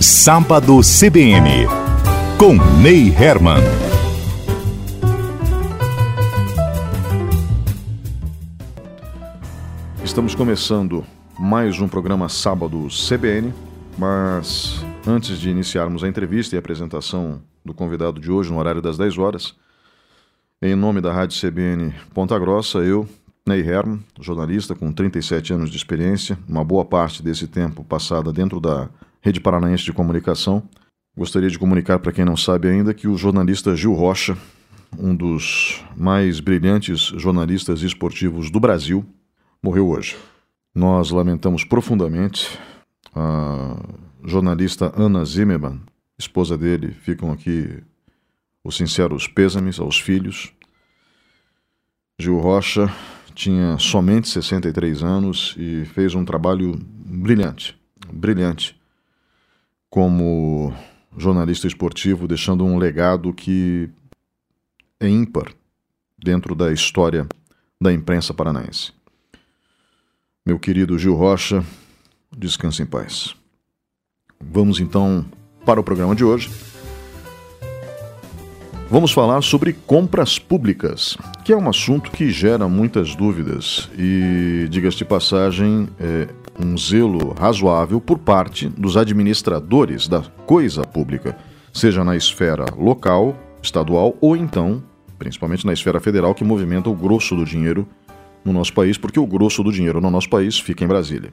Sábado CBN, com Ney Herman. Estamos começando mais um programa Sábado CBN, mas antes de iniciarmos a entrevista e a apresentação do convidado de hoje no horário das 10 horas, em nome da Rádio CBN Ponta Grossa, eu, Ney Herman, jornalista com 37 anos de experiência, uma boa parte desse tempo passada dentro da Rede Paranaense de Comunicação. Gostaria de comunicar para quem não sabe ainda que o jornalista Gil Rocha, um dos mais brilhantes jornalistas esportivos do Brasil, morreu hoje. Nós lamentamos profundamente a jornalista Ana Zimmermann, esposa dele, ficam aqui os sinceros pêsames aos filhos. Gil Rocha tinha somente 63 anos e fez um trabalho brilhante, brilhante como jornalista esportivo, deixando um legado que é ímpar dentro da história da imprensa paranaense. Meu querido Gil Rocha, descanse em paz. Vamos então para o programa de hoje. Vamos falar sobre compras públicas, que é um assunto que gera muitas dúvidas e, diga-se de passagem, é um zelo razoável por parte dos administradores da coisa pública, seja na esfera local, estadual ou então, principalmente na esfera federal, que movimenta o grosso do dinheiro no nosso país, porque o grosso do dinheiro no nosso país fica em Brasília.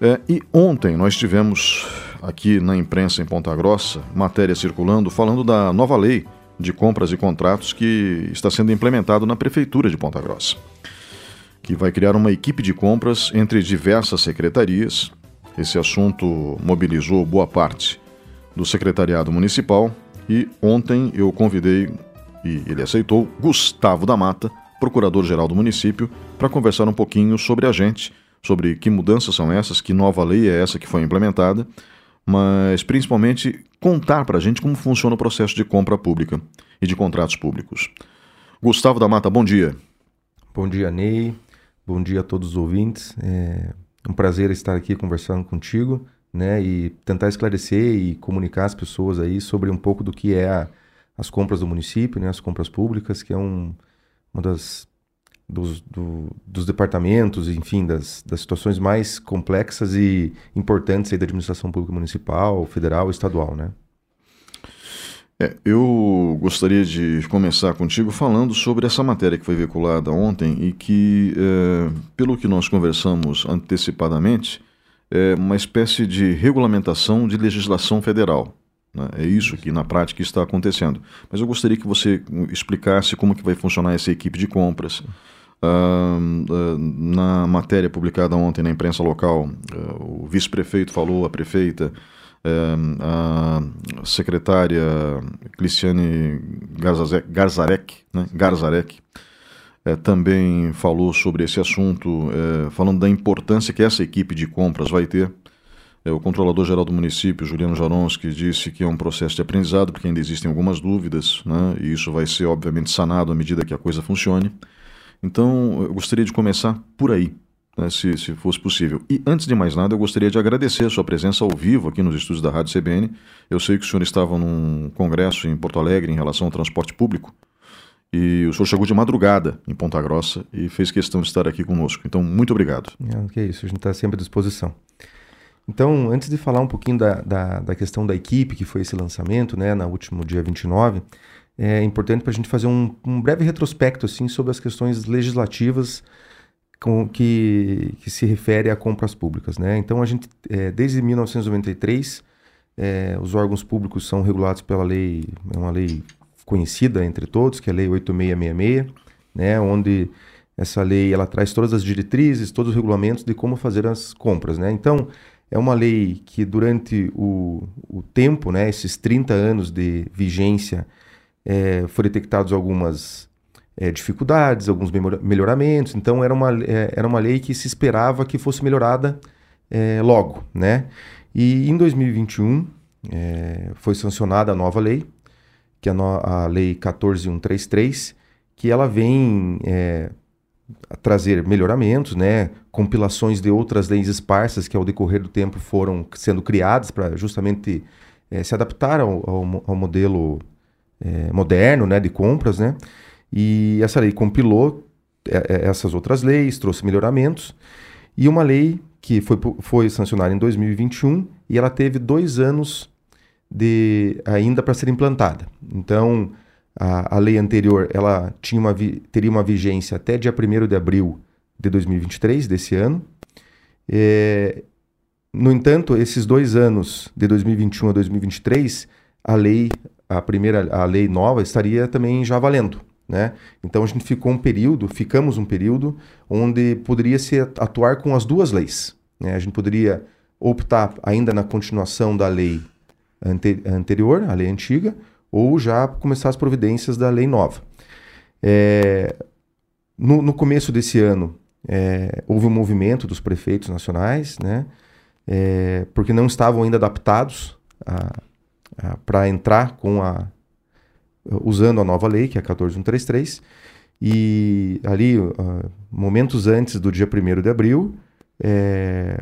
É, e ontem nós tivemos aqui na imprensa em Ponta Grossa matéria circulando falando da nova lei de compras e contratos que está sendo implementado na Prefeitura de Ponta Grossa, que vai criar uma equipe de compras entre diversas secretarias. Esse assunto mobilizou boa parte do secretariado municipal e ontem eu convidei, e ele aceitou, Gustavo da Mata, procurador-geral do município, para conversar um pouquinho sobre a gente, sobre que mudanças são essas, que nova lei é essa que foi implementada mas principalmente contar para a gente como funciona o processo de compra pública e de contratos públicos. Gustavo da Mata, bom dia. Bom dia, Ney. Bom dia a todos os ouvintes. É um prazer estar aqui conversando contigo, né, e tentar esclarecer e comunicar às pessoas aí sobre um pouco do que é a, as compras do município, né, as compras públicas, que é um, uma das dos, do, dos departamentos, enfim, das, das situações mais complexas e importantes aí da administração pública municipal, federal estadual, né? É, eu gostaria de começar contigo falando sobre essa matéria que foi veiculada ontem e que, é, pelo que nós conversamos antecipadamente, é uma espécie de regulamentação de legislação federal. Né? É isso que na prática está acontecendo. Mas eu gostaria que você explicasse como que vai funcionar essa equipe de compras. Uh, uh, na matéria publicada ontem na imprensa local, uh, o vice-prefeito falou, a prefeita, eh, a secretária Cliciane Garzarek, né, Garzarek eh, também falou sobre esse assunto, eh, falando da importância que essa equipe de compras vai ter. o controlador-geral do município, Juliano Jaronski, disse que é um processo de aprendizado, porque ainda existem algumas dúvidas, né, e isso vai ser, obviamente, sanado à medida que a coisa funcione. Então, eu gostaria de começar por aí, né, se, se fosse possível. E antes de mais nada, eu gostaria de agradecer a sua presença ao vivo aqui nos estúdios da Rádio CBN. Eu sei que o senhor estava num congresso em Porto Alegre em relação ao transporte público. E o senhor chegou de madrugada em Ponta Grossa e fez questão de estar aqui conosco. Então, muito obrigado. É, que é isso, a gente está sempre à disposição. Então, antes de falar um pouquinho da, da, da, questão da equipe, que foi esse lançamento, né, no último dia 29, é importante para a gente fazer um, um, breve retrospecto assim, sobre as questões legislativas com, que, que se refere a compras públicas. Né? Então, a gente, é, desde 1993, é, os órgãos públicos são regulados pela lei, é uma lei conhecida entre todos, que é a Lei 8666, né? onde essa lei ela traz todas as diretrizes, todos os regulamentos de como fazer as compras. Né? Então, é uma lei que durante o, o tempo, né, esses 30 anos de vigência, é, foram detectados algumas é, dificuldades, alguns melhoramentos. Então era uma, é, era uma lei que se esperava que fosse melhorada é, logo, né? E em 2021 é, foi sancionada a nova lei, que é a, no, a lei 14133, que ela vem é, trazer melhoramentos, né, compilações de outras leis esparsas que ao decorrer do tempo foram sendo criadas para justamente é, se adaptar ao, ao, ao modelo é, moderno né, de compras, né? E essa lei compilou é, essas outras leis, trouxe melhoramentos e uma lei que foi, foi sancionada em 2021 e ela teve dois anos de ainda para ser implantada. Então, a, a lei anterior ela tinha uma, teria uma vigência até dia 1 de abril de 2023, desse ano. É, no entanto, esses dois anos, de 2021 a 2023, a lei, a primeira, a lei nova estaria também já valendo. Né? Então a gente ficou um período, ficamos um período onde poderia se atuar com as duas leis. Né? A gente poderia optar ainda na continuação da lei ante anterior, a lei antiga, ou já começar as providências da lei nova. É, no, no, começo desse ano, é, houve um movimento dos prefeitos nacionais, né, é, porque não estavam ainda adaptados para entrar com a usando a nova lei, que é a 14133, e ali, uh, momentos antes do dia 1 de abril, é,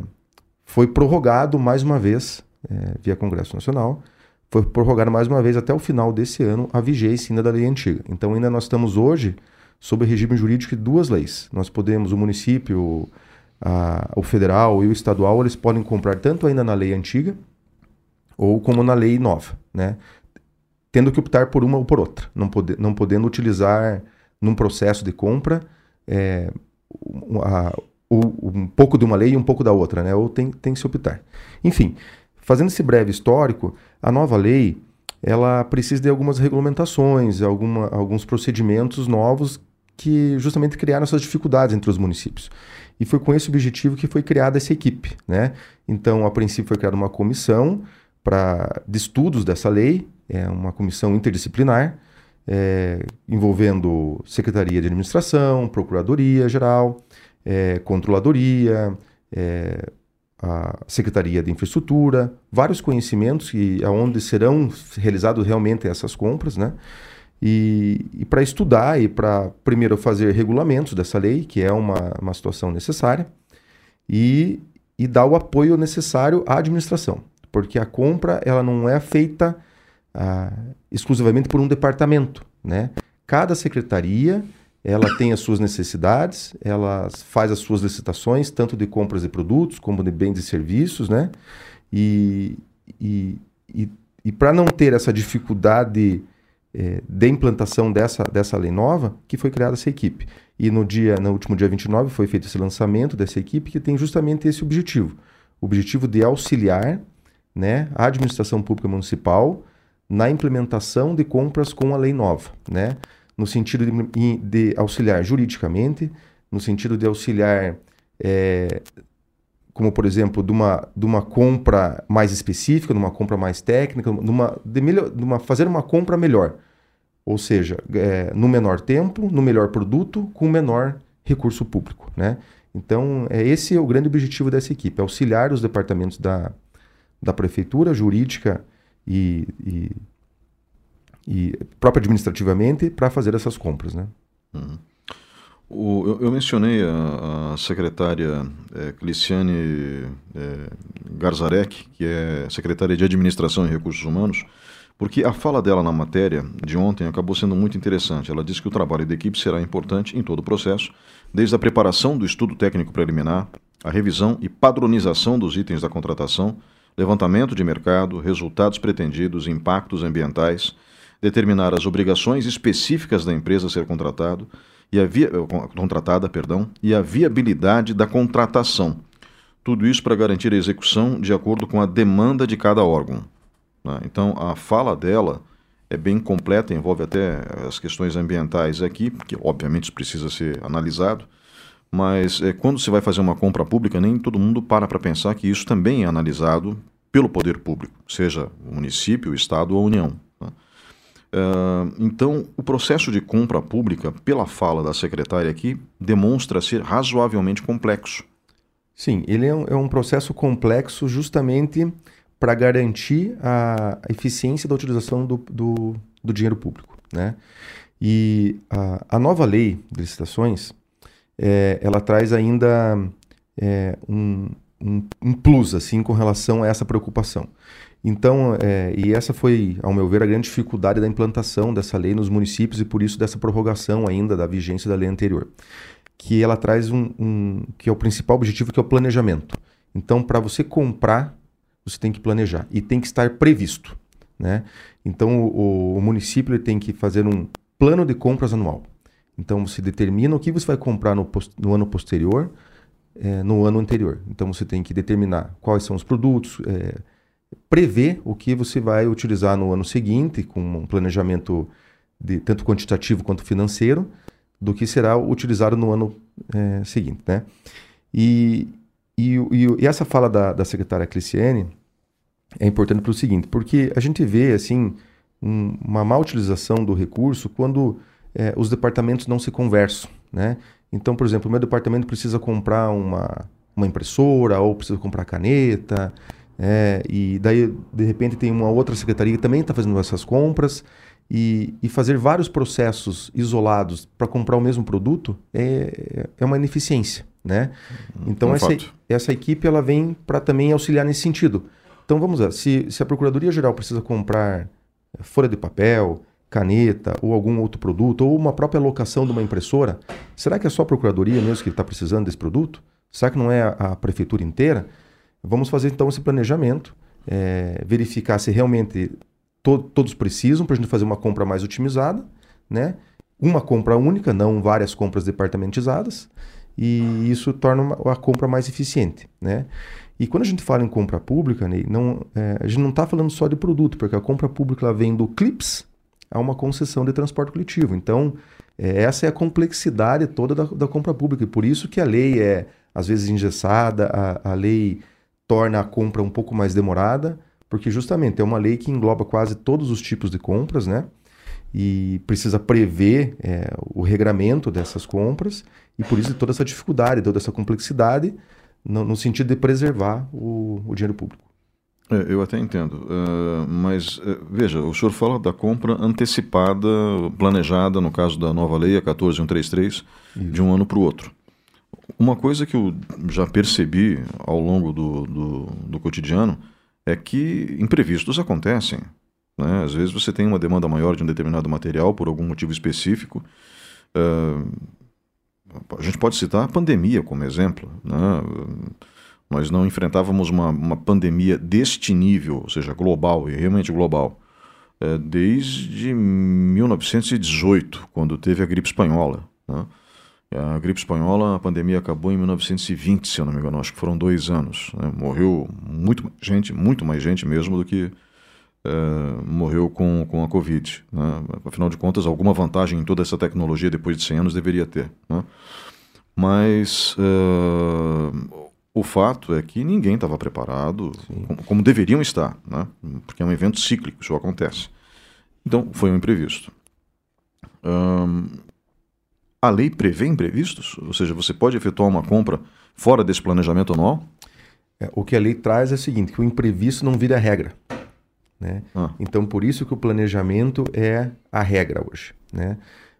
foi prorrogado mais uma vez, é, via Congresso Nacional, foi prorrogado mais uma vez até o final desse ano a vigência ainda da lei antiga. Então ainda nós estamos hoje sob regime jurídico de duas leis. Nós podemos, o município, a, o federal e o estadual, eles podem comprar tanto ainda na lei antiga ou como na lei nova, né? Tendo que optar por uma ou por outra, não, pode, não podendo utilizar num processo de compra é, a, um pouco de uma lei e um pouco da outra, né? Ou tem, tem que se optar. Enfim, Fazendo esse breve histórico, a nova lei ela precisa de algumas regulamentações, alguma, alguns procedimentos novos que justamente criaram essas dificuldades entre os municípios. E foi com esse objetivo que foi criada essa equipe. Né? Então, a princípio, foi criada uma comissão pra, de estudos dessa lei, é uma comissão interdisciplinar, é, envolvendo Secretaria de Administração, Procuradoria Geral, é, Controladoria, é, a Secretaria de Infraestrutura, vários conhecimentos e aonde serão realizadas realmente essas compras, né? E, e para estudar e para primeiro fazer regulamentos dessa lei, que é uma, uma situação necessária, e, e dar o apoio necessário à administração, porque a compra ela não é feita ah, exclusivamente por um departamento, né? Cada secretaria ela tem as suas necessidades, ela faz as suas licitações, tanto de compras de produtos como de bens e serviços, né? E, e, e, e para não ter essa dificuldade é, de implantação dessa, dessa lei nova, que foi criada essa equipe. E no dia, no último dia 29 foi feito esse lançamento dessa equipe que tem justamente esse objetivo. O objetivo de auxiliar né, a administração pública municipal na implementação de compras com a lei nova, né? no sentido de, de auxiliar juridicamente, no sentido de auxiliar, é, como por exemplo, de uma, de uma compra mais específica, de uma compra mais técnica, de uma, de melhor, de uma, fazer uma compra melhor. Ou seja, é, no menor tempo, no melhor produto, com menor recurso público. Né? Então, é, esse é o grande objetivo dessa equipe, auxiliar os departamentos da, da prefeitura, jurídica e, e e próprio administrativamente para fazer essas compras, né? Uhum. O, eu, eu, mencionei a, a secretária é, Cliciane é, Garzarek, que é secretária de Administração e Recursos Humanos, porque a fala dela na matéria de ontem acabou sendo muito interessante. Ela disse que o trabalho da equipe será importante em todo o processo, desde a preparação do estudo técnico preliminar, a revisão e padronização dos itens da contratação, levantamento de mercado, resultados pretendidos, impactos ambientais determinar as obrigações específicas da empresa a ser contratado e a via, eh, contratada perdão, e a viabilidade da contratação. Tudo isso para garantir a execução de acordo com a demanda de cada órgão. Né? Então, a fala dela é bem completa, envolve até as questões ambientais aqui, que obviamente precisa ser analisado, mas é, quando se vai fazer uma compra pública, nem todo mundo para para pensar que isso também é analisado pelo poder público, seja o município, o Estado ou a União. Uh, então, o processo de compra pública, pela fala da secretária aqui, demonstra ser razoavelmente complexo. Sim, ele é um, é um processo complexo justamente para garantir a eficiência da utilização do, do, do dinheiro público. Né? E a, a, nova lei de licitações, é, ela traz ainda é, um, um, um, plus assim com relação a essa preocupação. Então, é, e essa foi, ao meu ver, a grande dificuldade da implantação dessa lei nos municípios e por isso dessa prorrogação ainda da vigência da lei anterior, que ela traz um, um que é o principal objetivo, que é o planejamento. Então, para você comprar, você tem que planejar e tem que estar previsto, né? Então, o, o município tem que fazer um plano de compras anual. Então, você determina o que você vai comprar no, no ano posterior, é, no ano anterior. Então, você tem que determinar quais são os produtos, é, prever o que você vai utilizar no ano seguinte, com um planejamento de tanto quantitativo quanto financeiro, do que será utilizado no ano é, seguinte. Né? E, e, e, essa fala da, da secretária Cliciene é importante para o seguinte, porque a gente vê assim um, uma má utilização do recurso quando é, os departamentos não se conversam. Né? Então, por exemplo, o meu departamento precisa comprar uma, uma impressora ou precisa comprar caneta, é, e daí, de repente, tem uma outra secretaria que também está fazendo essas compras. E, e, fazer vários processos isolados para comprar o mesmo produto é, é uma ineficiência, né? Uhum. Então um essa, essa equipe ela vem para também auxiliar nesse sentido. Então vamos lá, se, se a Procuradoria Geral precisa comprar folha de papel, caneta ou algum outro produto, ou uma própria locação de uma impressora, será que é só a Procuradoria mesmo que está precisando desse produto? Será que não é a, a Prefeitura inteira? Vamos fazer então esse planejamento, é, verificar se realmente to todos precisam para a gente fazer uma compra mais otimizada, né? Uma compra única, não várias compras departamentizadas, e isso torna uma, a compra mais eficiente, né? E quando a gente fala em compra pública, não, é, a gente não está falando só de produto, porque a compra pública vem do CLIPS a uma concessão de transporte coletivo. Então, é, essa é a complexidade toda da, da, compra pública, e por isso que a lei é, às vezes, engessada, a, a lei torna a compra um pouco mais demorada, porque justamente é uma lei que engloba quase todos os tipos de compras, né? E precisa prever é, o regramento dessas compras, e por isso toda essa dificuldade, toda essa complexidade, no, no sentido de preservar o, o dinheiro público. É, eu até entendo, uh, mas uh, veja, o senhor fala da compra antecipada, planejada, no caso da nova lei, a 14133, Isso. de um ano para o outro. Uma coisa que eu já percebi ao longo do, do, do cotidiano é que imprevistos acontecem. Né? Às vezes você tem uma demanda maior de um determinado material por algum motivo específico. Uh, a gente pode citar a pandemia como exemplo. Né? Nós não enfrentávamos uma, uma pandemia deste nível, ou seja, global e realmente global, uh, desde 1918, quando teve a gripe espanhola. Né? A gripe espanhola, a pandemia acabou em 1920, se eu não me engano, acho que foram dois anos. Né? Morreu muito mais gente, muito mais gente mesmo do que uh, morreu com, com a Covid. Né? Afinal de contas, alguma vantagem em toda essa tecnologia depois de 100 anos deveria ter. Né? Mas uh, o fato é que ninguém estava preparado como, como, deveriam estar, né? porque é um evento cíclico, isso acontece. Então, foi um imprevisto. A lei prevê imprevistos? Ou seja, você pode efetuar uma compra fora desse planejamento anual? É, o que a lei traz é o seguinte, que o imprevisto não vira regra. Né? Ah. Então, por isso que o planejamento é a regra hoje. Né?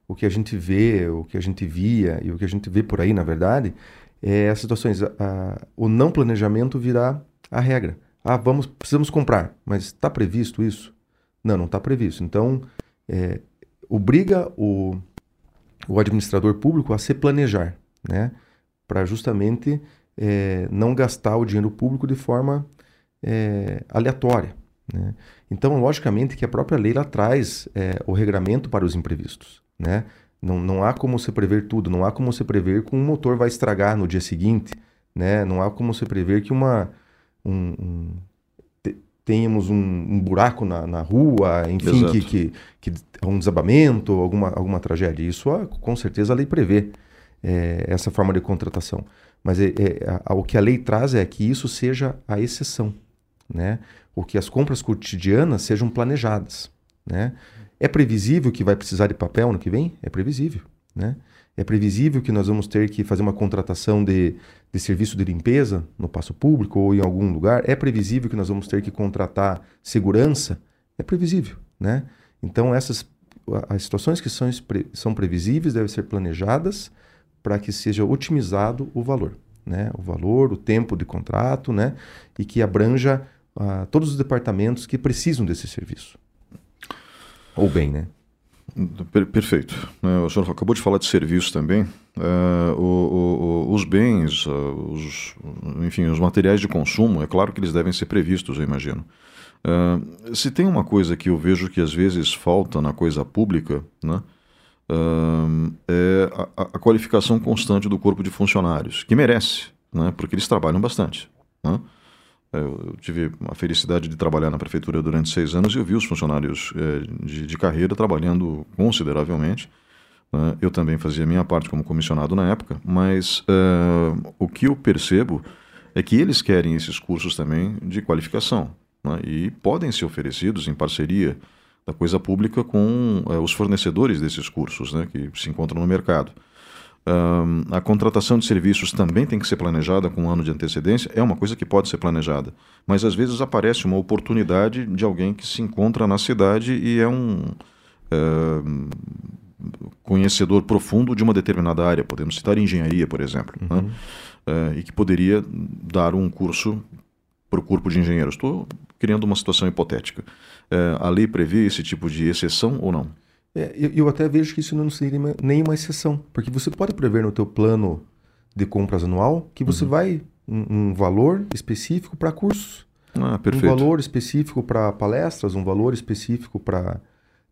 O que a gente vê, o que a gente via e o que a gente vê por aí, na verdade, é as situações. A, a, o não planejamento virá a regra. Ah, vamos, precisamos comprar, mas está previsto isso? Não, não está previsto. Então, é, obriga o, o administrador público a se planejar, né? Para justamente é, não gastar o dinheiro público de forma é, aleatória. Né? Então, logicamente que a própria lei lá traz é, o regramento para os imprevistos. Né? Não, não há como se prever tudo, não há como se prever que um motor vai estragar no dia seguinte, né? não há como se prever que uma, um, um tenhamos um, um buraco na, na, rua, enfim, que, que, que, um desabamento, alguma, alguma tragédia. Isso com certeza a lei prevê é, essa forma de contratação. Mas é, é, a, o que a lei traz é que isso seja a exceção, né? O que as compras cotidianas sejam planejadas, né? É previsível que vai precisar de papel no que vem? É previsível, né? É previsível que nós vamos ter que fazer uma contratação de, de serviço de limpeza no passo público ou em algum lugar. É previsível que nós vamos ter que contratar segurança. É previsível, né? Então essas as situações que são, são previsíveis devem ser planejadas para que seja otimizado o valor, né? O valor, o tempo de contrato, né? E que abranja uh, todos os departamentos que precisam desse serviço. Ou bem, né? Perfeito. É, o senhor acabou de falar de serviços também. É, o, o, os bens, os, enfim, os materiais de consumo, é claro que eles devem ser previstos, eu imagino. É, se tem uma coisa que eu vejo que às vezes falta na coisa pública, né, é a, a qualificação constante do corpo de funcionários, que merece, né, porque eles trabalham bastante. Né? Eu tive a felicidade de trabalhar na prefeitura durante seis anos e eu vi os funcionários é, de, carreira trabalhando consideravelmente. Né? Eu também fazia minha parte como comissionado na época, mas é, o que eu percebo é que eles querem esses cursos também de qualificação né? e podem ser oferecidos em parceria da coisa pública com é, os fornecedores desses cursos né? que se encontram no mercado. Um, a contratação de serviços também tem que ser planejada com um ano de antecedência, é uma coisa que pode ser planejada, mas às vezes aparece uma oportunidade de alguém que se encontra na cidade e é um conhecedor profundo de uma determinada área, podemos citar engenharia, por exemplo, né? uhum. né? uh, e que poderia dar um curso para o corpo de engenheiros. Estou criando uma situação hipotética. Uh, a lei prevê esse tipo de exceção ou não? É, eu, eu, até vejo que isso não seria nenhuma exceção, porque você pode prever no teu plano de compras anual que você uhum. vai um, um, valor específico para cursos, ah, um valor específico para palestras, um valor específico para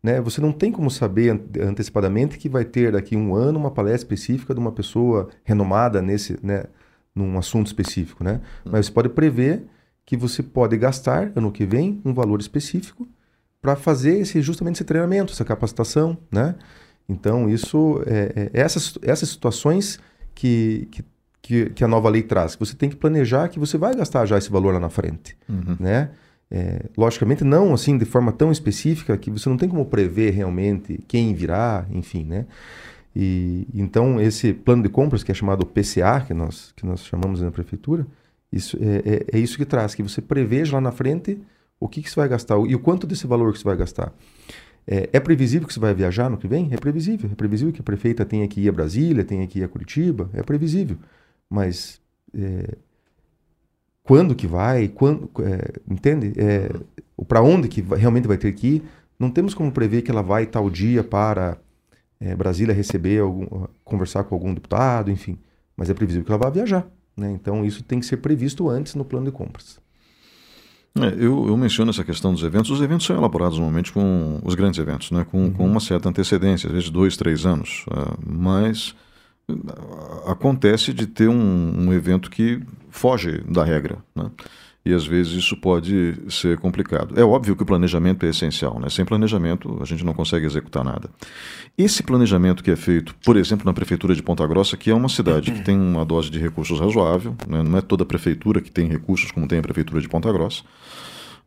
né? Você não tem como saber antecipadamente que vai ter daqui um ano uma palestra específica de uma pessoa renomada nesse, né, num assunto específico, né? Uhum. Mas você pode prever que você pode gastar ano que vem um valor específico para fazer esse, justamente esse treinamento, essa capacitação, né? Então, isso, é, é, essas, essas situações que, que, que, a nova lei traz, que você tem que planejar que você vai gastar já esse valor lá na frente, uhum. né? É, logicamente não assim de forma tão específica que você não tem como prever realmente quem virá, enfim, né? E então esse plano de compras que é chamado PCA, que nós que nós chamamos na prefeitura, isso é, é, é isso que traz que você preveja lá na frente o que, que você vai gastar e o quanto desse valor que você vai gastar. É, é, previsível que você vai viajar no que vem? É previsível. É previsível que a prefeita tenha que ir a Brasília, tenha que ir a Curitiba. É previsível. Mas é, quando que vai? Quando, é, entende? É, para onde que realmente vai ter que ir? Não temos como prever que ela vai tal dia para é, Brasília receber, algum, conversar com algum deputado, enfim. Mas é previsível que ela vá viajar. Né? Então isso tem que ser previsto antes no plano de compras. É, eu, eu, menciono essa questão dos eventos. Os eventos são elaborados normalmente com os grandes eventos, né? com, uhum. com uma certa antecedência, às vezes dois, três anos. Uh, mas uh, acontece de ter um, um, evento que foge da regra. Né? E às vezes isso pode ser complicado. É óbvio que o planejamento é essencial. Né? Sem planejamento a gente não consegue executar nada. Esse planejamento que é feito, por exemplo, na Prefeitura de Ponta Grossa, que é uma cidade que tem uma dose de recursos razoável, né? não é toda prefeitura que tem recursos como tem a Prefeitura de Ponta Grossa.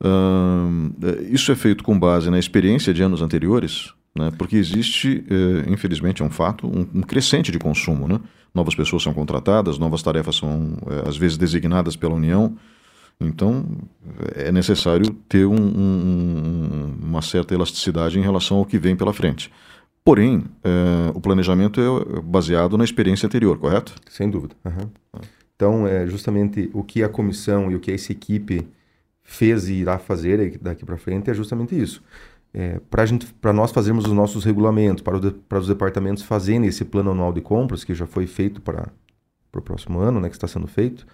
Uh, isso é feito com base na experiência de anos anteriores, né? porque existe, eh, infelizmente é um fato, um, um, crescente de consumo. Né? Novas pessoas são contratadas, novas tarefas são, eh, às vezes, designadas pela União. Então, é necessário ter um, um, uma certa elasticidade em relação ao que vem pela frente. Porém, é, o planejamento é baseado na experiência anterior, correto? Sem dúvida. Uhum. Então, é justamente o que a comissão e o que essa equipe fez e irá fazer daqui para frente é justamente isso. É, para nós fazermos os nossos regulamentos, para, para os departamentos fazerem esse plano anual de compras, que já foi feito para, para o próximo ano, né, que está sendo feito,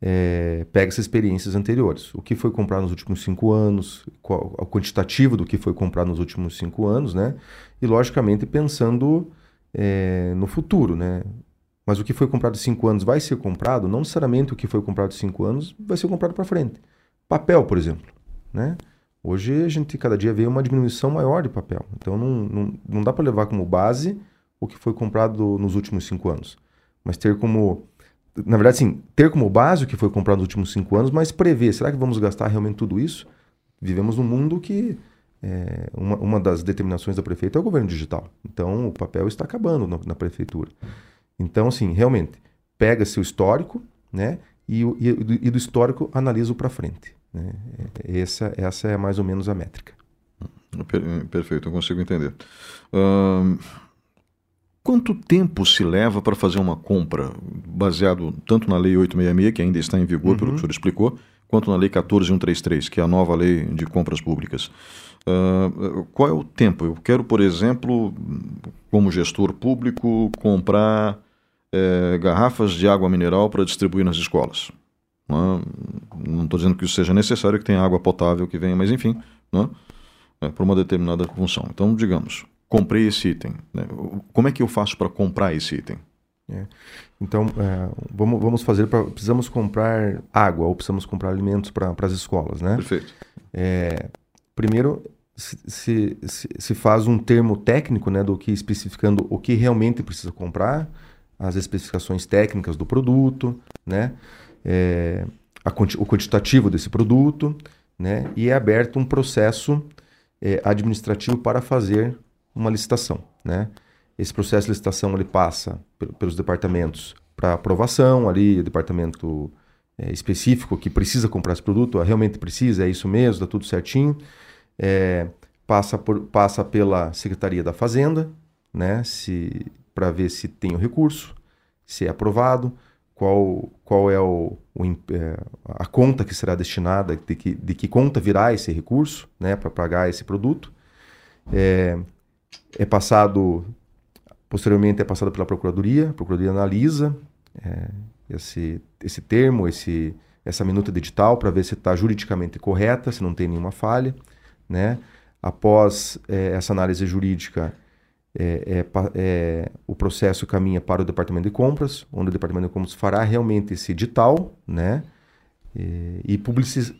é, pega essas experiências anteriores. O que foi comprado nos últimos cinco anos, qual, o quantitativo do que foi comprado nos últimos cinco anos, né? E, logicamente, pensando é, no futuro, né? Mas o que foi comprado cinco anos vai ser comprado? Não necessariamente o que foi comprado cinco anos vai ser comprado para frente. Papel, por exemplo, né? Hoje a gente cada dia vê uma diminuição maior de papel. Então não, não, não dá para levar como base o que foi comprado nos últimos cinco anos. Mas ter como na verdade, sim, ter como base o que foi comprado nos últimos cinco anos, mas prever, será que vamos gastar realmente tudo isso? Vivemos num mundo que é, uma, uma, das determinações da prefeita é o governo digital. Então, o papel está acabando na, na prefeitura. Então, assim, realmente, pega seu histórico, né? E, e, e do histórico analisa o para frente. Né? É, essa, essa é mais ou menos a métrica. Perfeito, eu consigo entender. Uh, Quanto tempo se leva para fazer uma compra, baseado tanto na Lei 866, que ainda está em vigor, uhum. pelo que o senhor explicou, quanto na Lei 14133, que é a nova lei de compras públicas? Uh, qual é o tempo? Eu quero, por exemplo, como gestor público, comprar é, garrafas de água mineral para distribuir nas escolas. Não estou dizendo que isso seja necessário, que tenha água potável que venha, mas enfim, é, para uma determinada função. Então, digamos, comprei esse item. Né? Como é que eu faço para comprar esse item? É. Então, é, vamos, vamos fazer para. Precisamos comprar água ou precisamos comprar alimentos para as escolas, né? Perfeito. É, primeiro, se, se, se, faz um termo técnico né, do que especificando o que realmente precisa comprar, as especificações técnicas do produto, né? É, a, o quantitativo desse produto, né? E é aberto um processo é, administrativo para fazer uma licitação, né? Esse processo de licitação ele passa pelos departamentos para aprovação, ali departamento é, específico que precisa comprar esse produto, realmente precisa, é isso mesmo, está tudo certinho. É, passa, por, passa pela Secretaria da Fazenda, né? Se para ver se tem o recurso, se é aprovado, qual, qual é o, o é, a conta que será destinada, de que, de que conta virá esse recurso né, para pagar esse produto. É, é passado, posteriormente é passado pela Procuradoria, a Procuradoria analisa é, esse, esse termo, esse, essa minuta de edital para ver se está juridicamente correta, se não tem nenhuma falha. Né? Após é, essa análise jurídica, é, é, é, o processo caminha para o departamento de compras, onde o departamento de compras fará realmente esse edital, né? E, e,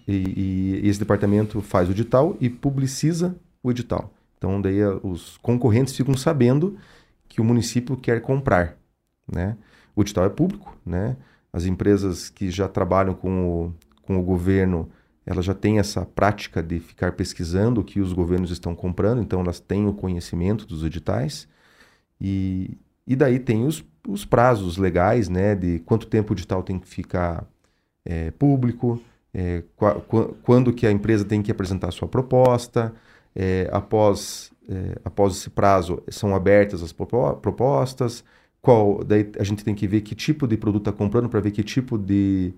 e, e esse departamento faz o edital e publiciza o edital. Então, daí os concorrentes ficam sabendo que o município quer comprar, né? O edital é público, né? As empresas que já trabalham com o, com o governo ela já tem essa prática de ficar pesquisando o que os governos estão comprando, então elas têm o conhecimento dos editais. E, e daí tem os, os prazos legais, né, de quanto tempo o edital tem que ficar é, público, é, qu quando que a empresa tem que apresentar a sua proposta, é, após, é, após esse prazo são abertas as propostas, qual, daí a gente tem que ver que tipo de produto está comprando para ver que tipo de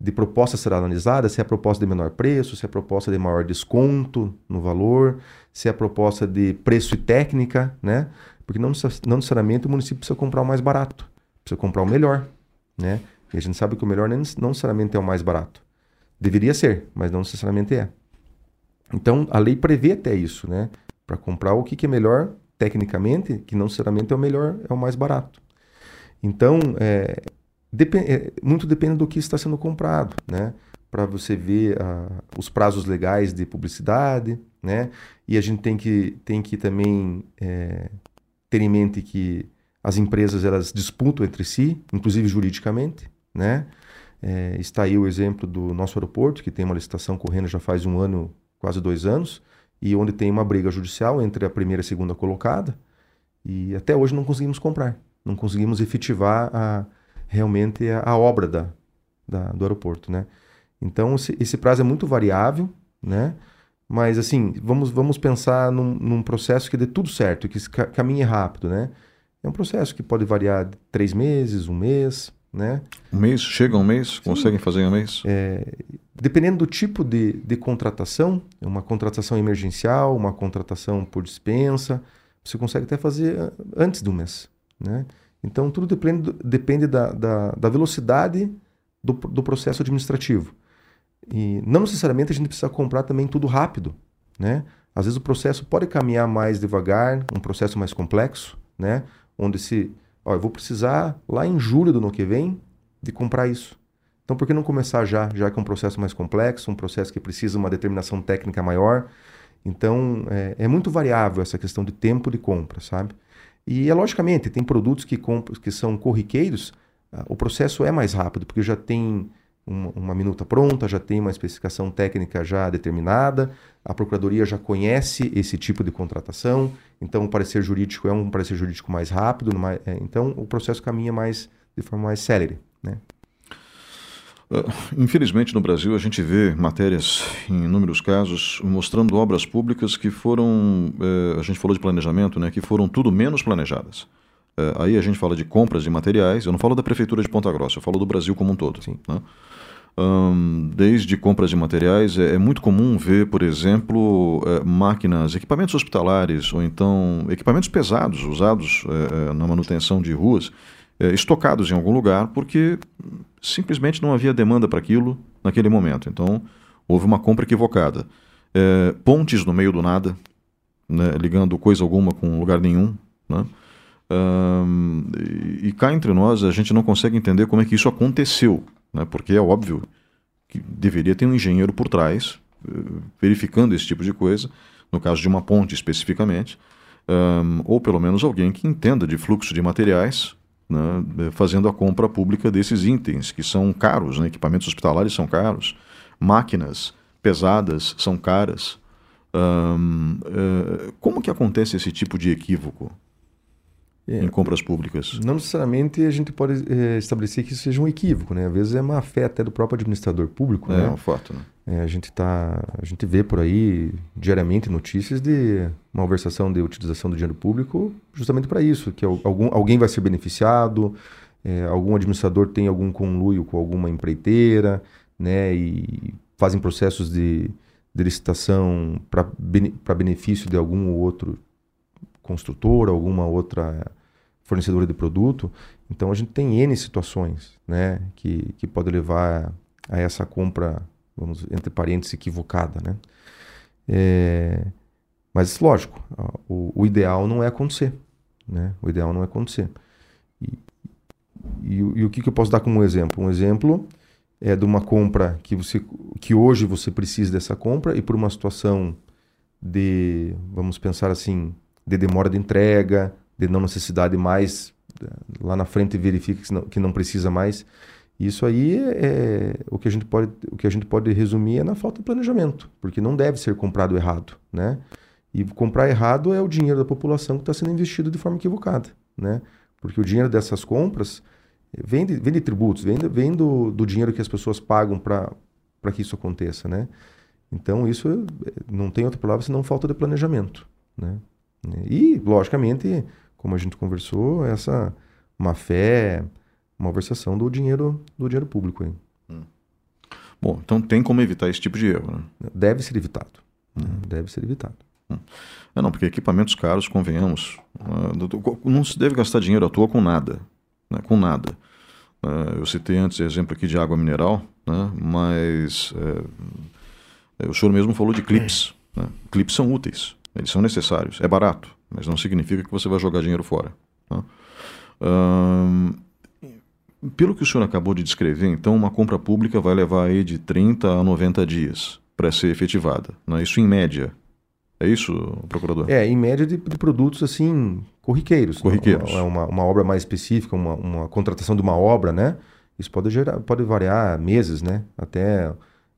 de proposta será analisada, se é a proposta de menor preço, se é a proposta de maior desconto no valor, se é a proposta de preço e técnica, né? Porque não, não necessariamente o município precisa comprar o mais barato, precisa comprar o melhor, né? E a gente sabe que o melhor não necessariamente é o mais barato. Deveria ser, mas não necessariamente é. Então, a lei prevê até isso, né? Para comprar o que, que é melhor tecnicamente, que não necessariamente é o melhor, é o mais barato. Então, é, Depende, é, muito depende do que está sendo comprado, né? Para você ver uh, os prazos legais de publicidade, né? E a gente tem que, tem que também é, ter em mente que as empresas elas disputam entre si, inclusive juridicamente, né? É, está aí o exemplo do nosso aeroporto, que tem uma licitação correndo já faz um ano, quase dois anos, e onde tem uma briga judicial entre a primeira e a segunda colocada, e até hoje não conseguimos comprar, não conseguimos efetivar a, realmente a, a obra da, da, do aeroporto, né? Então esse, esse, prazo é muito variável, né? Mas assim, vamos, vamos pensar num, num processo que dê tudo certo, que caminhe rápido, né? É um processo que pode variar de três meses, um mês, né? Um mês? Chega um mês? Sim. Conseguem fazer um mês? É, dependendo do tipo de, de contratação, uma contratação emergencial, uma contratação por dispensa, você consegue até fazer antes do mês, né? Então, tudo depende, depende da, da, da velocidade do, do processo administrativo. E não necessariamente a gente precisa comprar também tudo rápido, né? Às vezes o processo pode caminhar mais devagar, um processo mais complexo, né? Onde se, ó, eu vou precisar lá em julho do ano que vem de comprar isso. Então por que não começar já, já que é um processo mais complexo, um processo que precisa uma determinação técnica maior? Então é, é muito variável essa questão de tempo de compra, sabe? E é logicamente, tem produtos que, que são corriqueiros, uh, o processo é mais rápido, porque já tem uma, uma, minuta pronta, já tem uma especificação técnica já determinada, a Procuradoria já conhece esse tipo de contratação, então o parecer jurídico é um parecer jurídico mais rápido, mais, é, então o processo caminha mais de forma mais célere. Né? Uh, infelizmente, no Brasil, a gente vê matérias, em inúmeros casos, mostrando obras públicas que foram, uh, a gente falou de planejamento, né, que foram tudo menos planejadas. É, aí a gente fala de compras de materiais, eu não falo da Prefeitura de Ponta Grossa, eu falo do Brasil como um todo. Sim. Né? Desde compras de materiais, é, é, muito comum ver, por exemplo, é, máquinas, equipamentos hospitalares ou então equipamentos pesados usados na manutenção de ruas, é, estocados em algum lugar porque simplesmente não havia demanda para aquilo naquele momento. Então, houve uma compra equivocada. É, pontes no meio do nada, né, ligando coisa alguma com lugar nenhum. Né? Um, e, e cá entre nós, a gente não consegue entender como é que isso aconteceu né? porque é óbvio que deveria ter um engenheiro por trás eh, verificando esse tipo de coisa, no caso de uma ponte especificamente, um, ou pelo menos alguém que entenda de fluxo de materiais, né, eh, fazendo a compra pública desses itens, que são caros, né, equipamentos hospitalares são caros, máquinas pesadas são caras. Uh, como que acontece esse tipo de equívoco? É, em compras públicas. Não necessariamente a gente pode é, estabelecer que isso seja um equívoco, né? Às vezes é má fé até do próprio administrador público, é, né? É um fato, né? É, a gente tá, a gente vê por aí diariamente notícias de malversação de utilização do dinheiro público justamente para isso, que algum, alguém vai ser beneficiado, é, algum administrador tem algum conluio com alguma empreiteira, né? E fazem processos de, de licitação para benefício de algum ou outro construtor, alguma outra fornecedora de produto. Então a gente tem N situações né, que, que pode levar a essa compra, vamos entre parênteses, equivocada. Né? É, mas lógico, o, o, ideal não é acontecer. Né? O ideal não é acontecer. E, e, e o que, que eu posso dar como exemplo? Um exemplo é de uma compra que você que hoje você precisa dessa compra e por uma situação de vamos pensar assim de demora de entrega de não necessidade mais, lá na frente verifica que não, que não precisa mais. Isso aí é, o que a gente pode o que a gente pode resumir é na falta de planejamento, porque não deve ser comprado errado, né? E comprar errado é o dinheiro da população que está sendo investido de forma equivocada, né? Porque o dinheiro dessas compras vem de, vem de tributos, vem, de, vem do, do dinheiro que as pessoas pagam para que isso aconteça, né? Então isso é, não tem outra palavra senão falta de planejamento, né? E logicamente como a gente conversou, essa má fé, malversação do dinheiro do dinheiro público. Aí. Hum. Bom, então tem como evitar esse tipo de erro, né? Deve ser evitado. Hum. Deve ser evitado. Hum. É, não, porque equipamentos caros, convenhamos, uh, não se deve gastar dinheiro à toa com nada, né? com nada. Uh, eu citei antes o exemplo aqui de água mineral, né? mas uh, o senhor mesmo falou de clips. Né? Clips são úteis, eles são necessários, é barato mas não significa que você vai jogar dinheiro fora. Tá? pelo que o senhor acabou de descrever, então, uma compra pública vai levar aí de 30 a 90 dias para ser efetivada. Né? Isso em média. É isso, procurador? É, em média de, de produtos assim, corriqueiros. Corriqueiros. Uma, uma, uma, obra mais específica, uma, uma contratação de uma obra, né? Isso pode, gerar, pode variar meses, né? Até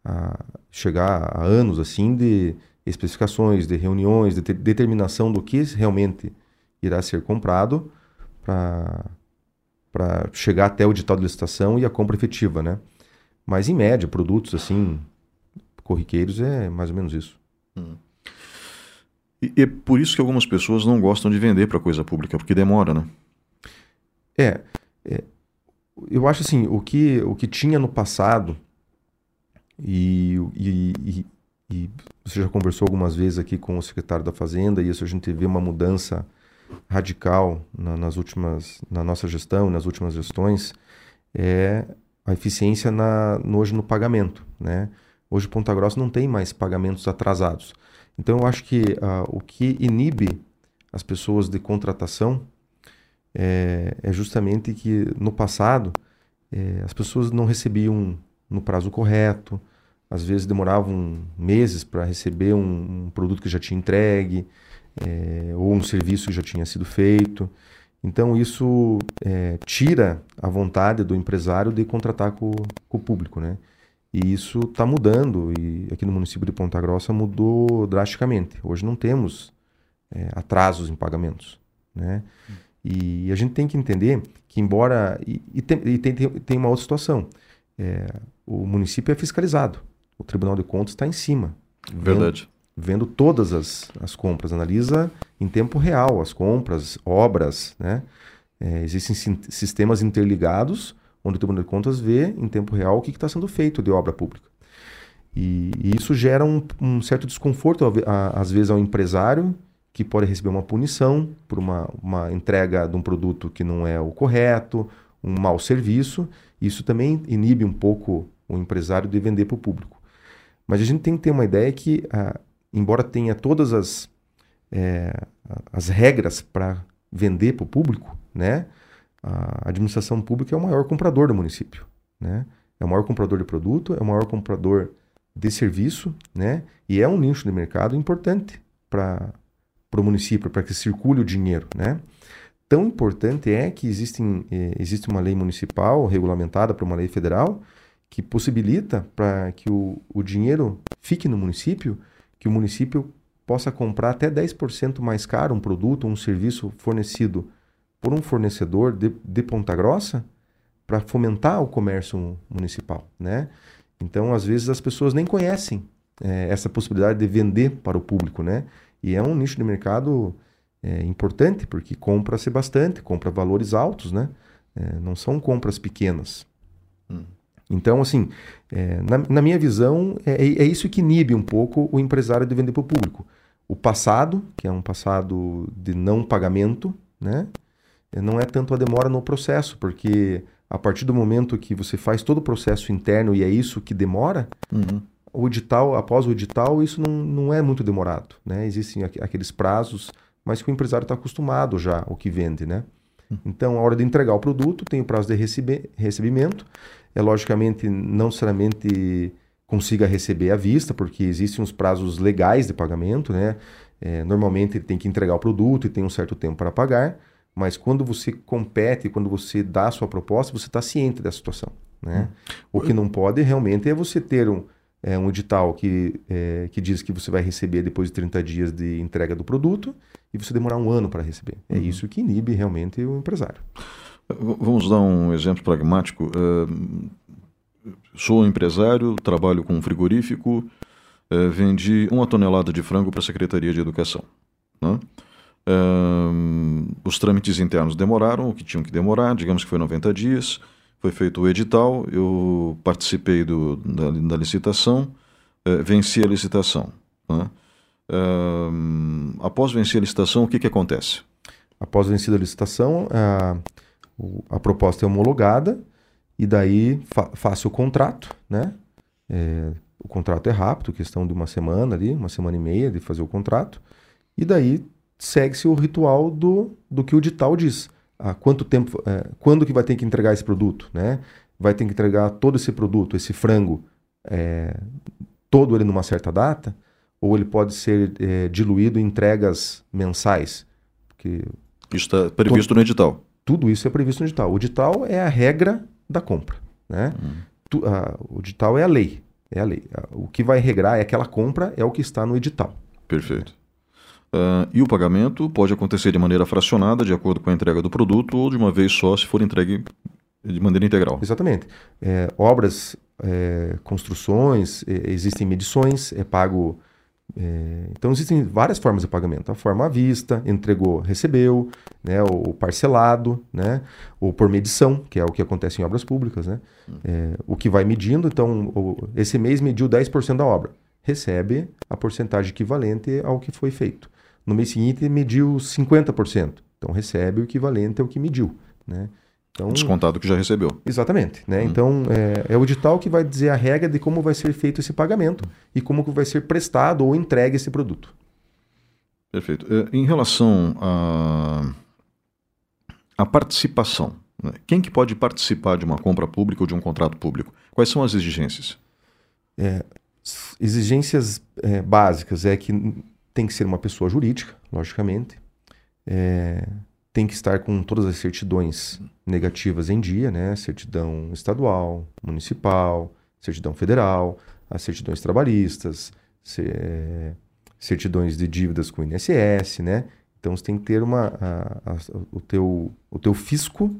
a chegar a anos, assim, de, especificações, de reuniões, de determinação do que realmente irá ser comprado para chegar até o edital de licitação e a compra efetiva, né? Mas em média, produtos assim corriqueiros é mais ou menos isso. Hum. E, é por isso que algumas pessoas não gostam de vender para coisa pública, porque demora, né? É, é, eu acho assim, o que, o que tinha no passado e, e, e você já conversou algumas vezes aqui com o secretário da Fazenda, e isso a gente vê uma mudança radical na, nas últimas, na nossa gestão, nas últimas gestões, é a eficiência na, no, hoje no pagamento. Né? Hoje Ponta Grossa não tem mais pagamentos atrasados. Então eu acho que uh, o que inibe as pessoas de contratação é, é justamente que no passado é, as pessoas não recebiam no prazo correto, às vezes demoravam meses para receber um, um, produto que já tinha entregue é, ou um serviço que já tinha sido feito. Então isso é, tira a vontade do empresário de contratar com, com o público, né? E isso está mudando e aqui no município de Ponta Grossa mudou drasticamente. Hoje não temos é, atrasos em pagamentos, né? E a gente tem que entender que embora e, e, tem, e tem, tem, uma outra situação, o município é fiscalizado o Tribunal de Contas está em cima. Verdade. Vendo, vendo todas as, as compras, analisa em tempo real as compras, obras, né? É, existem sistemas interligados, onde o Tribunal de Contas vê em tempo real o que está sendo feito de obra pública. E, e isso gera um, um certo desconforto, às vezes, ao empresário, que pode receber uma punição por uma, uma entrega de um produto que não é o correto, um mau serviço. Isso também inibe um pouco o empresário de vender para o público. Mas a gente tem que ter uma ideia que, ah, embora tenha todas as, é, as regras para vender para o público, né, a administração pública é o maior comprador do município. Né? É o maior comprador de produto, é o maior comprador de serviço, né? E é um nicho de mercado importante para o município, para que circule o dinheiro, né? Tão importante é que existem, eh, existe uma lei municipal regulamentada para uma lei federal que possibilita para que o, o dinheiro fique no município, que o município possa comprar até 10% mais caro um produto ou um serviço fornecido por um fornecedor de, de Ponta Grossa para fomentar o comércio municipal, né? Então, às vezes, as pessoas nem conhecem é, essa possibilidade de vender para o público, né? E é um nicho de mercado é, importante, porque compra-se bastante, compra valores altos, né? É, não são compras pequenas. Então, assim, é, na, na, minha visão, é, é, isso que inibe um pouco o empresário de vender para o público. O passado, que é um passado de não pagamento, né? Não é tanto a demora no processo, porque a partir do momento que você faz todo o processo interno e é isso que demora, uhum. o edital, após o edital, isso não, não é muito demorado. Né? Existem aqueles prazos, mas que o empresário está acostumado já o que vende. Né? Então, a hora de entregar o produto, tem o prazo de recebimento. É logicamente não necessariamente consiga receber à vista, porque existem os prazos legais de pagamento. Né? É, normalmente ele tem que entregar o produto e tem um certo tempo para pagar. Mas quando você compete, quando você dá a sua proposta, você está ciente da situação. Né? Hum. O que não pode realmente é você ter um, é, um edital que, é, que diz que você vai receber depois de 30 dias de entrega do produto e você demorar um ano para receber. É uhum. isso que inibe realmente o empresário. Vamos dar um exemplo pragmático. Uh, sou empresário, trabalho com um frigorífico, uh, vendi uma tonelada de frango para a Secretaria de Educação. Né? os trâmites internos demoraram o que tinham que demorar, digamos que foi 90 dias. Foi feito o edital, eu participei do, da, da licitação, uh, venci a licitação. Né? Uh, após vencer a licitação, o que, que acontece? Após vencida a licitação, a, a proposta é homologada e daí fa faço o contrato, né? É, o contrato é rápido, questão de uma semana ali, uma semana e meia de fazer o contrato. E daí segue-se o ritual do, do que o edital diz. Há quanto tempo, é, quando que vai ter que entregar esse produto, né? Vai ter que entregar todo esse produto, esse frango, é, todo ele numa certa data, ou ele pode ser é, diluído em entregas mensais. Porque isso está previsto no edital. Tudo isso é previsto no edital. O edital é a regra da compra, né? Hum. Tu, a, o edital é a lei, é a lei. O que vai regrar é aquela compra, é o que está no edital. Perfeito. Uh, e o pagamento pode acontecer de maneira fracionada, de acordo com a entrega do produto, ou de uma vez só, se for entregue de maneira integral. Exatamente. É, obras, é, construções, é, existem medições, é pago. É, então, existem várias formas de pagamento. A forma à vista, entregou, recebeu, né, ou parcelado, né, ou por medição, que é o que acontece em obras públicas. Né, é, o que vai medindo, então, o, esse mês mediu 10% da obra recebe a porcentagem equivalente ao que foi feito. No mês seguinte, mediu 50%. Então, recebe o equivalente ao que mediu. Né? Então, Descontado que já recebeu. Exatamente. Né? Hum. Então, é, é, o edital que vai dizer a regra de como vai ser feito esse pagamento e como vai ser prestado ou entregue esse produto. Perfeito. É, em relação à a, a, participação, né? quem que pode participar de uma compra pública ou de um contrato público? Quais são as exigências? É, exigências é, básicas é que tem que ser uma pessoa jurídica, logicamente. É, tem que estar com todas as certidões negativas em dia, né? Certidão estadual, municipal, certidão federal, as certidões trabalhistas, é, certidões de dívidas com o INSS, né? Então você tem que ter uma a, a, o teu o teu fisco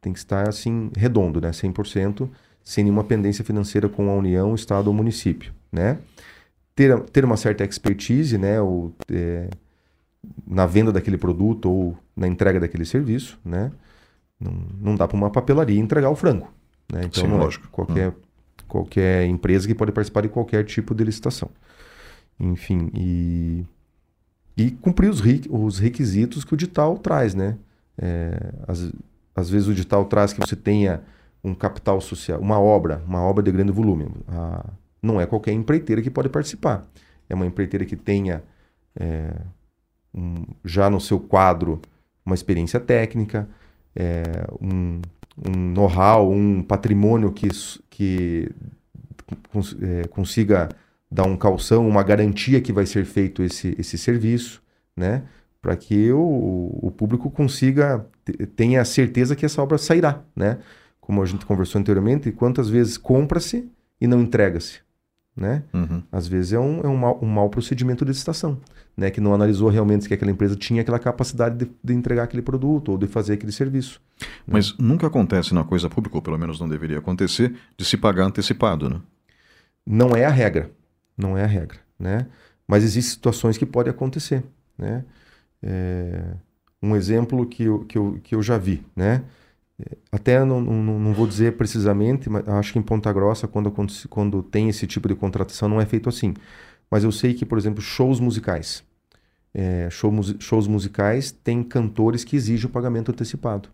tem que estar assim redondo, né? 100%, sem nenhuma pendência financeira com a União, Estado ou município, né? ter, ter uma certa expertise, né, é, na venda daquele produto ou na entrega daquele serviço, né? Não, não dá para uma papelaria entregar o frango. Né? Então, Sim, é lógico. qualquer, qualquer empresa que pode participar de qualquer tipo de licitação. Enfim, e, e cumprir os, os requisitos que o edital traz, né? É, às, às vezes o edital traz que você tenha um capital social, uma obra, uma obra de grande volume. Ah, não é qualquer empreiteira que pode participar. É uma empreiteira que tenha é, um- já no seu quadro uma experiência técnica, é, um, um know-how, um patrimônio que, que cons- é, consiga dar um calção, uma garantia que vai ser feito esse, esse serviço, né? Para que o, o público consiga, te- tenha certeza que essa obra sairá, né? Como a gente conversou anteriormente, quantas vezes compra-se e não entrega-se, né? Uhum. Às vezes é um, é um, mau, um mau procedimento de licitação, né? Que não analisou realmente se aquela empresa tinha aquela capacidade de, de entregar aquele produto ou de fazer aquele serviço. Mas nunca acontece na coisa pública, ou pelo menos não deveria acontecer, de se pagar antecipado, né? Não é a regra, não é a regra, né? Mas existem situações que podem acontecer, né? É, um exemplo que eu, que, eu, que eu já vi, né? É, Até não, não, não vou dizer precisamente, mas acho que em Ponta Grossa, quando, quando tem esse tipo de contratação, não é feito assim. Mas eu sei que, por exemplo, shows musicais. É, show shows musicais tem cantores que exigem o pagamento antecipado,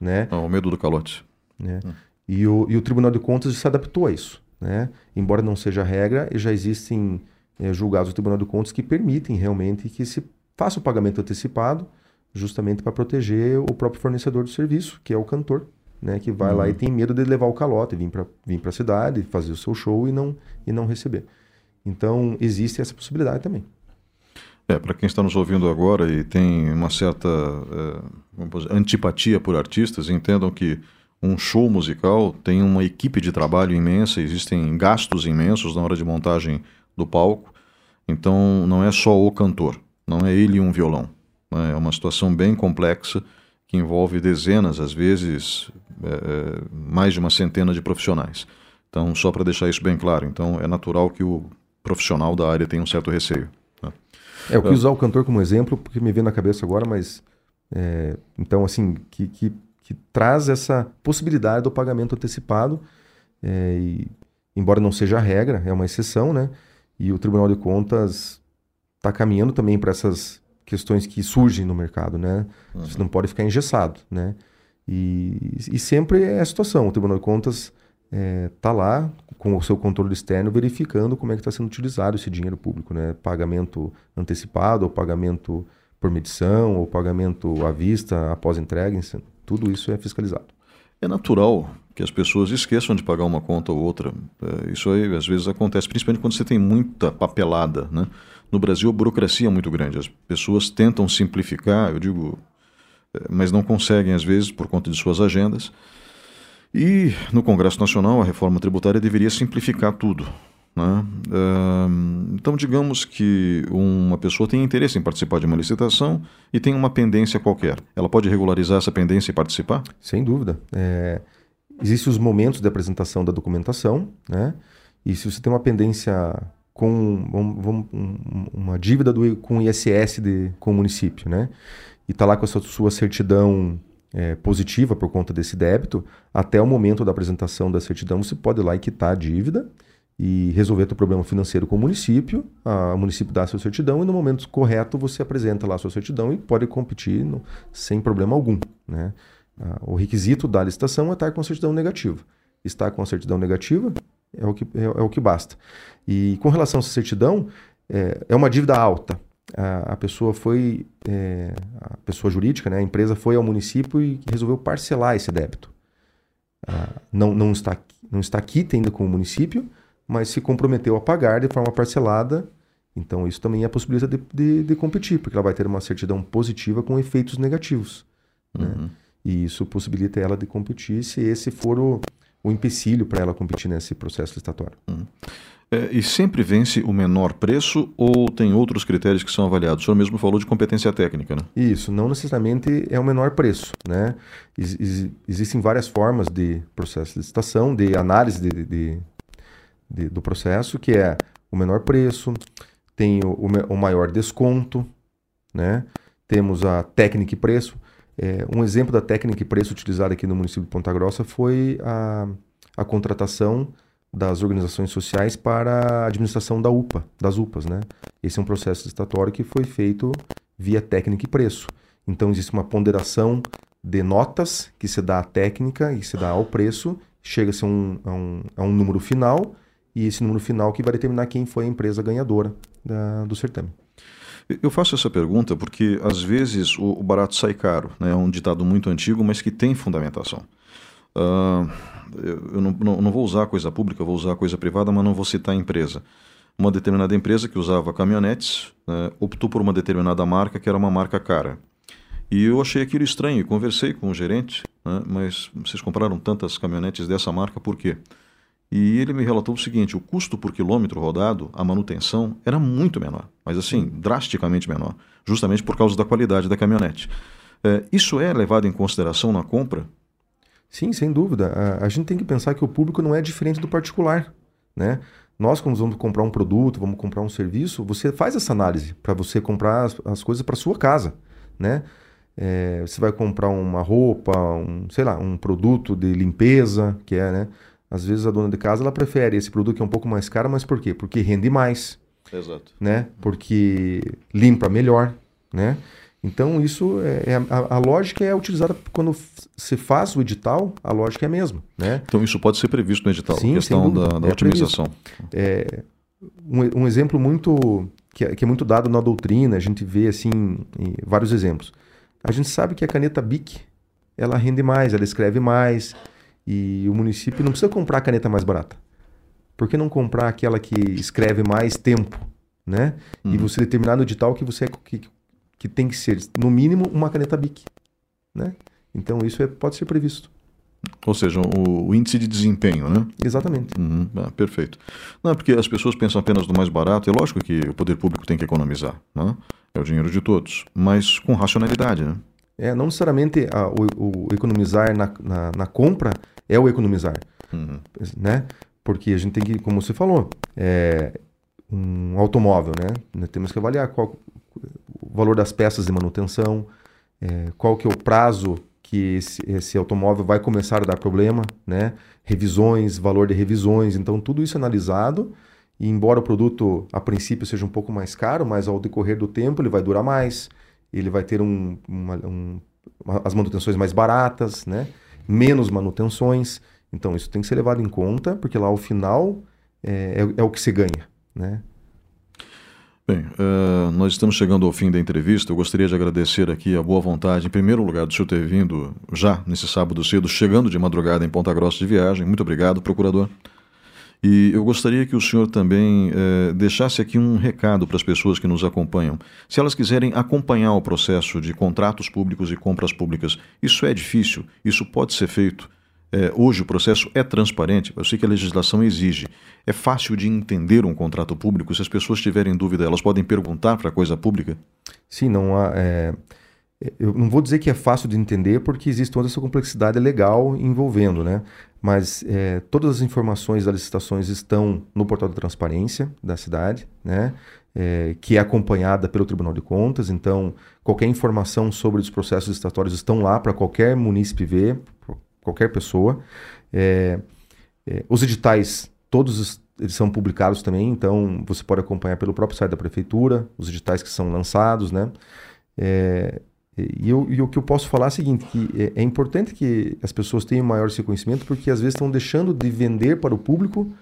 né? Ah, o medo do calote. né? E, o, e o Tribunal de Contas se adaptou a isso. Né? Embora não seja regra, já existem eh, julgados do Tribunal de Contas que permitem realmente que se faça o pagamento antecipado, justamente para proteger o próprio fornecedor do serviço, que é o cantor, né? que vai lá e tem medo de levar o calote, vir para vir a cidade, fazer o seu show e não, e não receber. Então, existe essa possibilidade também. É, para quem está nos ouvindo agora e tem uma certa vamos dizer, antipatia por artistas, entendam que um show musical tem uma equipe de trabalho imensa, existem gastos imensos na hora de montagem do palco, então não é só o cantor, não é ele e um violão. Né? É uma situação bem complexa que envolve dezenas, às vezes eh, eh, mais de uma centena de profissionais. Então, só para deixar isso bem claro, então é natural que o profissional da área tenha um certo receio. né? É, eu quis usar o cantor como exemplo, porque me veio na cabeça agora, mas. é, então, assim, que, que, que traz essa possibilidade do pagamento antecipado, é, e, embora não seja a regra, é uma exceção, né? E o Tribunal de Contas está caminhando também para essas questões que surgem no mercado, né? Você não pode ficar engessado, né? E, e sempre é a situação. O Tribunal de Contas está lá com o seu controle externo verificando como é que está sendo utilizado esse dinheiro público, né? Pagamento antecipado, ou pagamento por medição, ou pagamento à vista após entrega, tudo isso é fiscalizado. É natural que as pessoas esqueçam de pagar uma conta ou outra. É, isso aí às vezes acontece, principalmente quando você tem muita papelada. Né? No Brasil, a burocracia é muito grande. As pessoas tentam simplificar, eu digo, é, mas não conseguem às vezes por conta de suas agendas. E no Congresso Nacional, a reforma tributária deveria simplificar tudo. Né? Então, digamos que uma pessoa tem interesse em participar de uma licitação e tem uma pendência qualquer. Ela pode regularizar essa pendência e participar? Sem dúvida. É, Existem os momentos de apresentação da documentação, né? E se você tem uma pendência com um- uma dívida do, com ISS de, com o município, né? E está lá com a sua, sua certidão é, positiva por conta desse débito, até o momento da apresentação da certidão você pode ir lá e quitar a dívida e resolver o problema financeiro com o município, a- o município dá a sua certidão e no momento correto você apresenta lá a sua certidão e pode competir no- sem problema algum, né? O requisito da licitação é estar com a certidão negativa. Estar com a certidão negativa é o que, é, é o que basta. E com relação a essa certidão, é, é uma dívida alta. A, a pessoa foi, é, a pessoa jurídica, né, a empresa foi ao município e resolveu parcelar esse débito. Ah, não, não, está, não está quita ainda com o município, mas se comprometeu a pagar de forma parcelada. Então, isso também é a possibilidade de, de, de competir, porque ela vai ter uma certidão positiva com efeitos negativos. né? E isso possibilita ela de competir se esse for o, o empecilho para ela competir nesse processo licitatório. É, e sempre vence o menor preço ou tem outros critérios que são avaliados? O senhor mesmo falou de competência técnica, né? Isso, não necessariamente é o menor preço, né? Ex- ex- existem várias formas de processo de licitação, de análise de- de- de- do processo, que é o menor preço, tem o, o o maior desconto, né? Temos a técnica e preço. É, um exemplo da técnica e preço utilizada aqui no município de Ponta Grossa foi a, a contratação das organizações sociais para a administração da UPA, das UPAs, né? Esse é um processo estatório que foi feito via técnica e preço. Então existe uma ponderação de notas que se dá à técnica e se dá ao preço, chega-se a um, a, um, a um número final e esse número final que vai determinar quem foi a empresa ganhadora da, do certame. Eu faço essa pergunta porque às vezes o, barato sai caro, né? é um ditado muito antigo, mas que tem fundamentação. Uh, eu não, não, não, vou usar coisa pública, vou usar coisa privada, mas não vou citar a empresa. Uma determinada empresa que usava caminhonetes né, optou por uma determinada marca que era uma marca cara. E eu achei aquilo estranho conversei com o gerente, né, mas vocês compraram tantas caminhonetes dessa marca por quê? E ele me relatou o seguinte: o custo por quilômetro rodado, a manutenção, era muito menor, mas assim, drasticamente menor, justamente por causa da qualidade da caminhonete. É, isso é levado em consideração na compra? Sim, sem dúvida. A, a, gente tem que pensar que o público não é diferente do particular. Né? Nós, quando vamos comprar um produto, vamos comprar um serviço, você faz essa análise para você comprar as, as coisas para sua casa. Né? É, você vai comprar uma roupa, um, sei lá, um produto de limpeza, que é, né? Às vezes a dona de casa ela prefere esse produto que é um pouco mais caro, mas por quê? Porque rende mais. Exato. Né? Porque limpa melhor, né? Então isso é, é a, a, lógica é utilizada quando se faz o edital, a lógica é a mesma, né? Então isso pode ser previsto no edital, Sim, questão da, da é otimização. É, um, um, exemplo muito que é, que é muito dado na doutrina, a gente vê assim vários exemplos. A gente sabe que a caneta BIC ela rende mais, ela escreve mais e o município não precisa comprar a caneta mais barata. Por que não comprar aquela que escreve mais tempo, né? Uhum. E você determinar no edital que você que, que tem que ser no mínimo uma caneta BIC, né? Então isso é, pode ser previsto. Ou seja, o, o, índice de desempenho, né? Exatamente. Uhum, ah, perfeito. Não, é porque as pessoas pensam apenas no mais barato. É lógico que o poder público tem que economizar, né? É o dinheiro de todos, mas com racionalidade, né? É, não necessariamente a, o, o, economizar na, na, na, compra é o economizar, uhum. né? Porque a gente tem que, como você falou, é, um automóvel, né? Temos que avaliar qual o valor das peças de manutenção, é, qual que é o prazo que esse, esse, automóvel vai começar a dar problema, né? Revisões, valor de revisões, então tudo isso é analisado e embora o produto a princípio seja um pouco mais caro, mas ao decorrer do tempo ele vai durar mais, ele vai ter um, uma, um, as manutenções mais baratas, né? Menos manutenções. Então isso tem que ser levado em conta, porque lá ao final é, é, é o que se ganha. Né? Bem, uh, nós estamos chegando ao fim da entrevista. Eu gostaria de agradecer aqui a boa vontade, em primeiro lugar, do senhor ter vindo já nesse sábado cedo, chegando de madrugada em Ponta Grossa de viagem. Muito obrigado, procurador. E eu gostaria que o senhor também eh, deixasse aqui um recado para as pessoas que nos acompanham. Se elas quiserem acompanhar o processo de contratos públicos e compras públicas, isso é difícil, isso pode ser feito. Eh, hoje o processo é transparente, eu sei que a legislação exige. É fácil de entender um contrato público. Se as pessoas tiverem dúvida, elas podem perguntar para a coisa pública? Sim, não há. É... Eu não vou dizer que é fácil de entender, porque existe toda essa complexidade legal envolvendo, né? mas é, todas as informações das licitações estão no portal da transparência da cidade, né? É, que é acompanhada pelo Tribunal de Contas. Então, qualquer informação sobre os processos licitatórios estão lá para qualquer munícipe ver, qualquer pessoa. É, os editais, todos eles são publicados também, então você pode acompanhar pelo próprio site da prefeitura, os editais que são lançados, né? É, e, eu, e o que eu posso falar é o seguinte, que é, é, importante que as pessoas tenham maior esse conhecimento, porque às vezes estão deixando de vender para o público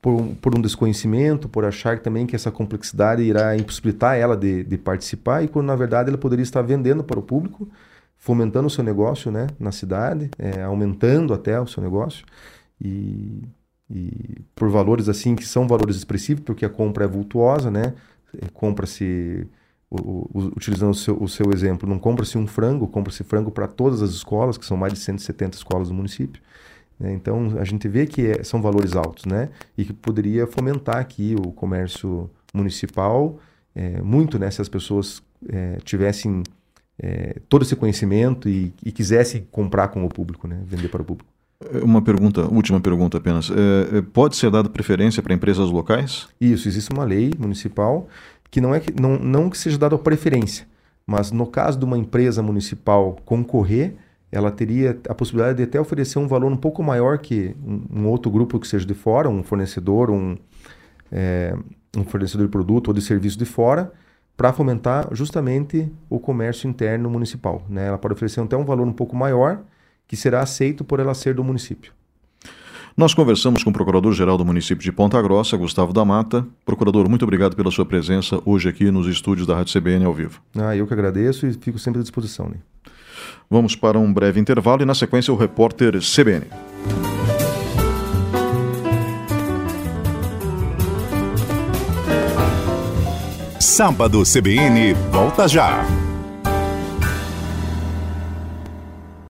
por um, por um desconhecimento, por achar também que essa complexidade irá impossibilitar ela de, de participar, e quando na verdade ela poderia estar vendendo para o público, fomentando o seu negócio né, na cidade, é, aumentando até o seu negócio, e, e por valores assim que são valores expressivos, porque a compra é vultuosa, né? Compra-se o, o, utilizando o seu, o seu exemplo, não compra-se um frango, compra-se frango para todas as escolas, que são mais de 170 escolas do município. Né? Então, a gente vê que é, são valores altos, né? E que poderia fomentar aqui o comércio municipal é, muito, né? Se as pessoas é, tivessem é, todo esse conhecimento e, e, quisessem comprar com o público, né? Vender para o público. Uma pergunta, última pergunta apenas. É, é, pode ser dada preferência para empresas locais? Isso, existe uma lei municipal que não é que não, não que seja dado a preferência, Mas no caso de uma empresa municipal concorrer, ela teria a possibilidade de até oferecer um valor um pouco maior que um, um outro grupo que seja de fora, um fornecedor, um, é, um fornecedor de produto ou de serviço de fora, para fomentar justamente o comércio interno municipal. Né? Ela pode oferecer até um valor um pouco maior, que será aceito por ela ser do município. Nós conversamos com o Procurador-Geral do município de Ponta Grossa, Gustavo da Mata. Procurador, muito obrigado pela sua presença hoje aqui nos estúdios da Rádio CBN ao vivo. Ah, eu que agradeço e fico sempre à disposição. Né? Vamos para um breve intervalo e, na sequência, o repórter CBN. Sábado CBN volta já.